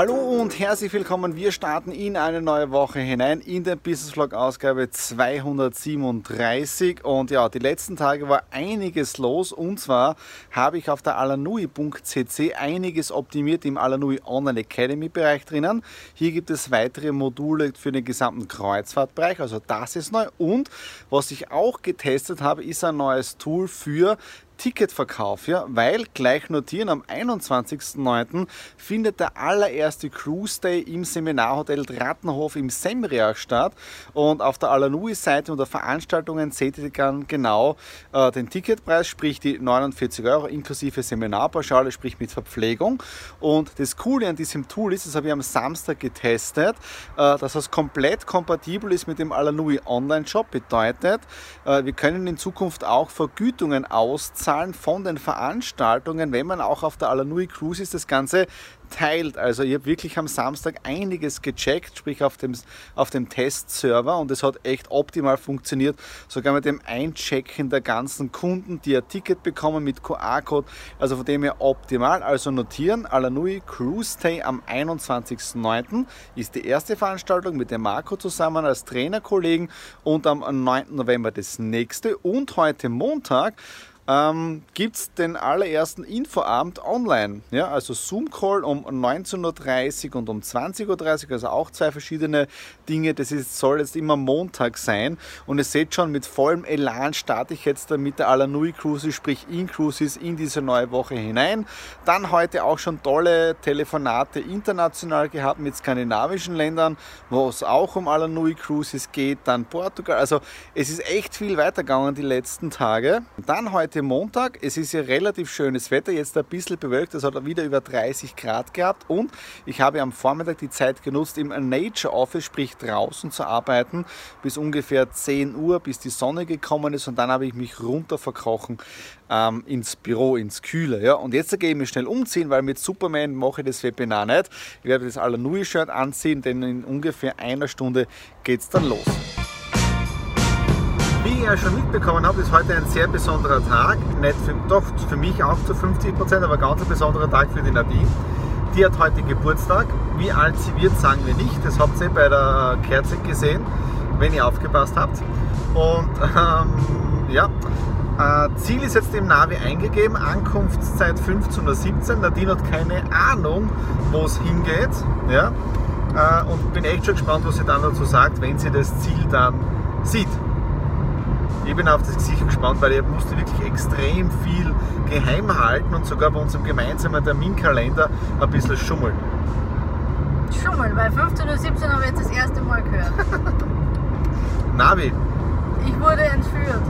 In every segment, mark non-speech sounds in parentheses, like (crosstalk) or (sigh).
Hallo und herzlich willkommen. Wir starten in eine neue Woche hinein in der Business Vlog Ausgabe 237. Und ja, die letzten Tage war einiges los. Und zwar habe ich auf der alanui.cc einiges optimiert im Alanui Online Academy Bereich drinnen. Hier gibt es weitere Module für den gesamten Kreuzfahrtbereich. Also das ist neu. Und was ich auch getestet habe, ist ein neues Tool für Ticketverkauf, ja, weil gleich notieren, am 21.09. findet der allererste Cruise Day im Seminarhotel Rattenhof im Semriach statt und auf der Alanui-Seite unter Veranstaltungen seht ihr dann genau äh, den Ticketpreis, sprich die 49 Euro inklusive Seminarpauschale, sprich mit Verpflegung und das Coole an diesem Tool ist, das habe ich am Samstag getestet, äh, dass es komplett kompatibel ist mit dem Alanui Online-Shop, bedeutet, äh, wir können in Zukunft auch Vergütungen auszahlen Zahlen von den Veranstaltungen, wenn man auch auf der Alanui Cruise ist, das Ganze teilt. Also ich habe wirklich am Samstag einiges gecheckt, sprich auf dem, auf dem Testserver und es hat echt optimal funktioniert. Sogar mit dem Einchecken der ganzen Kunden, die ein Ticket bekommen mit QR-Code. Also von dem her optimal. Also notieren, Alanui Cruise Day am 21.09. ist die erste Veranstaltung mit dem Marco zusammen als Trainerkollegen und am 9. November das nächste und heute Montag ähm, gibt es den allerersten Infoabend online. Ja, also Zoom-Call um 19.30 Uhr und um 20.30 Uhr, also auch zwei verschiedene Dinge. Das ist, soll jetzt immer Montag sein. Und ihr seht schon, mit vollem Elan starte ich jetzt mit der Alanui Cruises, sprich In-Cruises, in diese neue Woche hinein. Dann heute auch schon tolle Telefonate international gehabt mit skandinavischen Ländern, wo es auch um Alanui Cruises geht. Dann Portugal. Also es ist echt viel weitergegangen die letzten Tage. Dann heute heute Montag. Es ist ja relativ schönes Wetter, jetzt ein bisschen bewölkt. Es hat wieder über 30 Grad gehabt und ich habe am Vormittag die Zeit genutzt, im Nature Office, sprich draußen zu arbeiten, bis ungefähr 10 Uhr, bis die Sonne gekommen ist und dann habe ich mich runter verkrochen ähm, ins Büro, ins Kühle. Ja? Und jetzt gehe ich mich schnell umziehen, weil mit Superman mache ich das Webinar nicht. Ich werde das Alanui-Shirt anziehen, denn in ungefähr einer Stunde geht es dann los. Wie ihr schon mitbekommen habt, ist heute ein sehr besonderer Tag. Nicht für, doch für mich auch zu 50 Prozent, aber ganz ein besonderer Tag für die Nadine. Die hat heute Geburtstag. Wie alt sie wird, sagen wir nicht. Das habt ihr bei der Kerze gesehen, wenn ihr aufgepasst habt. Und ähm, ja, äh, Ziel ist jetzt im Navi eingegeben, Ankunftszeit 15.17 Uhr. Nadine hat keine Ahnung, wo es hingeht. Ja? Äh, und bin echt schon gespannt, was sie dann dazu sagt, wenn sie das Ziel dann sieht. Ich bin auf das Gesicht gespannt, weil ich musste wirklich extrem viel geheim halten und sogar bei unserem gemeinsamen Terminkalender ein bisschen schummeln. Schummeln, weil 15.17 Uhr habe ich jetzt das erste Mal gehört. (laughs) Navi. Ich wurde entführt.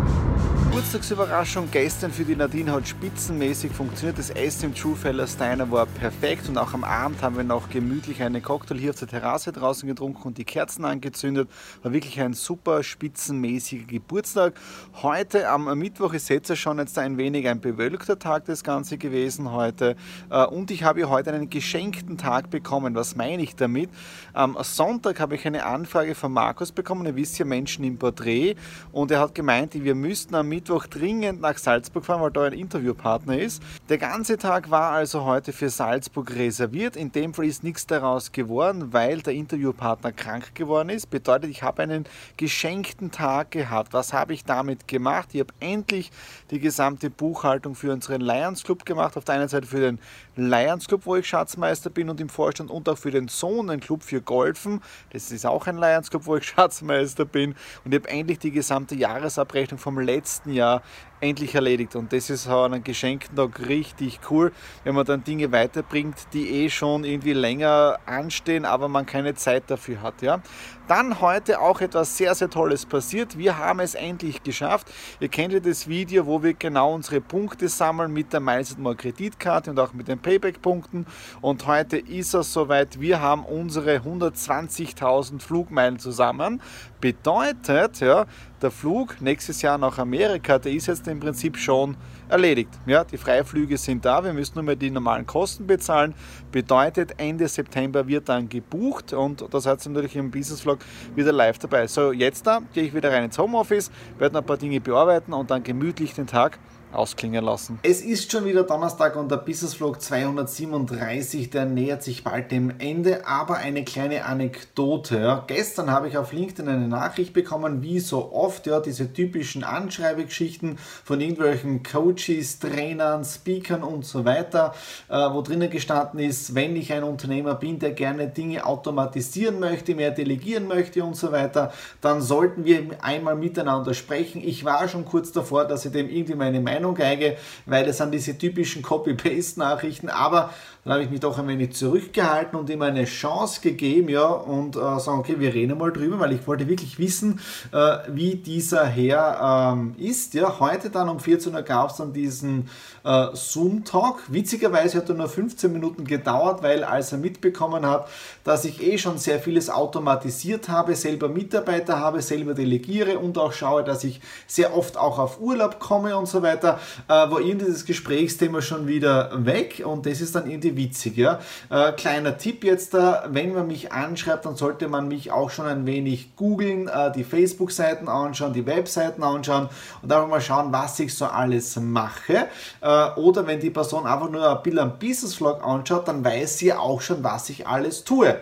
Geburtstagsüberraschung gestern für die Nadine hat spitzenmäßig funktioniert. Das Essen im True Fellers Diner war perfekt und auch am Abend haben wir noch gemütlich einen Cocktail hier auf der Terrasse draußen getrunken und die Kerzen angezündet. War wirklich ein super spitzenmäßiger Geburtstag. Heute am Mittwoch ist jetzt schon jetzt ein wenig ein bewölkter Tag das Ganze gewesen heute äh, und ich habe heute einen geschenkten Tag bekommen. Was meine ich damit? Am Sonntag habe ich eine Anfrage von Markus bekommen. Ihr wisst ja Menschen im Porträt und er hat gemeint, wir müssten am Mittwoch Mittwoch dringend nach Salzburg fahren, weil da ein Interviewpartner ist. Der ganze Tag war also heute für Salzburg reserviert. In dem Fall ist nichts daraus geworden, weil der Interviewpartner krank geworden ist. Bedeutet, ich habe einen geschenkten Tag gehabt. Was habe ich damit gemacht? Ich habe endlich die gesamte Buchhaltung für unseren Lions Club gemacht. Auf der einen Seite für den Lions Club, wo ich Schatzmeister bin und im Vorstand und auch für den Sohnenclub für Golfen. Das ist auch ein Lions Club, wo ich (laughs) Schatzmeister bin. Und ich habe endlich die gesamte Jahresabrechnung vom letzten letzten Jahr endlich erledigt. Und das ist an einem Geschenkentag richtig cool, wenn man dann Dinge weiterbringt, die eh schon irgendwie länger anstehen, aber man keine Zeit dafür hat. Ja? Dann heute auch etwas sehr, sehr Tolles passiert. Wir haben es endlich geschafft. Ihr kennt ja das Video, wo wir genau unsere Punkte sammeln mit der Miles More Kreditkarte und auch mit den Payback-Punkten. Und heute ist es soweit. Wir haben unsere 120.000 Flugmeilen zusammen. Bedeutet, ja, der Flug nächstes Jahr nach Amerika, der ist jetzt im Prinzip schon erledigt. Ja, die Freiflüge sind da, wir müssen nur mehr die normalen Kosten bezahlen. Bedeutet, Ende September wird dann gebucht und das hat natürlich im Business Vlog wieder live dabei. So, jetzt da gehe ich wieder rein ins Homeoffice, werde noch ein paar Dinge bearbeiten und dann gemütlich den Tag ausklingen lassen. Es ist schon wieder Donnerstag und der Business Vlog 237, der nähert sich bald dem Ende, aber eine kleine Anekdote. Gestern habe ich auf LinkedIn eine Nachricht bekommen, wie so oft, ja, diese typischen Anschreibegeschichten von irgendwelchen Coaches, Trainern, Speakern und so weiter, äh, wo drinnen gestanden ist, wenn ich ein Unternehmer bin, der gerne Dinge automatisieren möchte, mehr delegieren möchte und so weiter, dann sollten wir einmal miteinander sprechen. Ich war schon kurz davor, dass ich dem irgendwie meine Meinung Meinung geige, weil das sind diese typischen Copy-Paste-Nachrichten, aber dann habe ich mich doch ein wenig zurückgehalten und ihm eine Chance gegeben, ja, und äh, sagen, okay, wir reden mal drüber, weil ich wollte wirklich wissen, äh, wie dieser Herr ähm, ist. Ja, heute dann um 14 Uhr gab es dann diesen äh, Zoom-Talk. Witzigerweise hat er nur 15 Minuten gedauert, weil als er mitbekommen hat, dass ich eh schon sehr vieles automatisiert habe, selber Mitarbeiter habe, selber delegiere und auch schaue, dass ich sehr oft auch auf Urlaub komme und so weiter, äh, war irgendwie das Gesprächsthema schon wieder weg und das ist dann irgendwie witzig. Ja? Äh, kleiner Tipp jetzt da, wenn man mich anschreibt, dann sollte man mich auch schon ein wenig googeln, äh, die Facebook-Seiten anschauen, die Webseiten anschauen und einfach mal schauen, was ich so alles mache. Äh, oder wenn die Person einfach nur ein Bild am Business Vlog anschaut, dann weiß sie auch schon, was ich alles tue.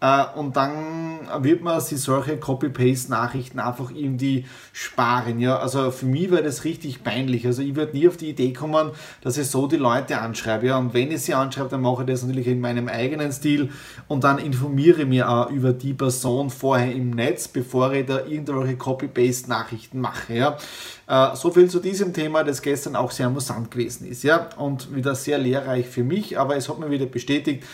Äh, und dann wird man sich solche Copy-Paste-Nachrichten einfach irgendwie sparen. Ja? Also für mich wäre das richtig peinlich. Also ich würde nie auf die Idee kommen, dass ich so die Leute anschreibe. Ja? Und wenn ich sie anschreibe, dann mache ich das natürlich in meinem eigenen Stil und dann informiere ich mich auch über die Person vorher im Netz, bevor ich da irgendwelche Copy-Paste-Nachrichten mache. Ja? Äh, so viel zu diesem Thema, das gestern auch sehr amüsant gewesen ist. Ja? Und wieder sehr lehrreich für mich, aber es hat mir wieder bestätigt,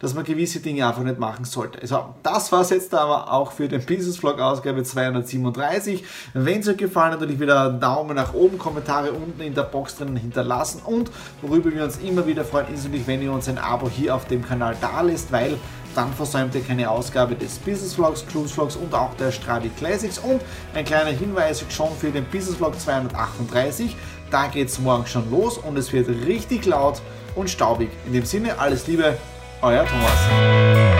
dass man gewisse Dinge einfach nicht machen sollte. Also das war es jetzt aber auch für den Business Vlog Ausgabe 237. Wenn es euch gefallen hat, natürlich wieder Daumen nach oben, Kommentare unten in der Box drinnen hinterlassen und worüber wir uns immer wieder freuen, ist natürlich, wenn ihr uns ein Abo hier auf dem Kanal da lässt, weil dann versäumt ihr keine Ausgabe des Business Vlogs, Cruise Vlogs und auch der Stradi Classics. Und ein kleiner Hinweis schon für den Business Vlog 238. Da geht es morgen schon los und es wird richtig laut und staubig. In dem Sinne, alles Liebe, euer Thomas.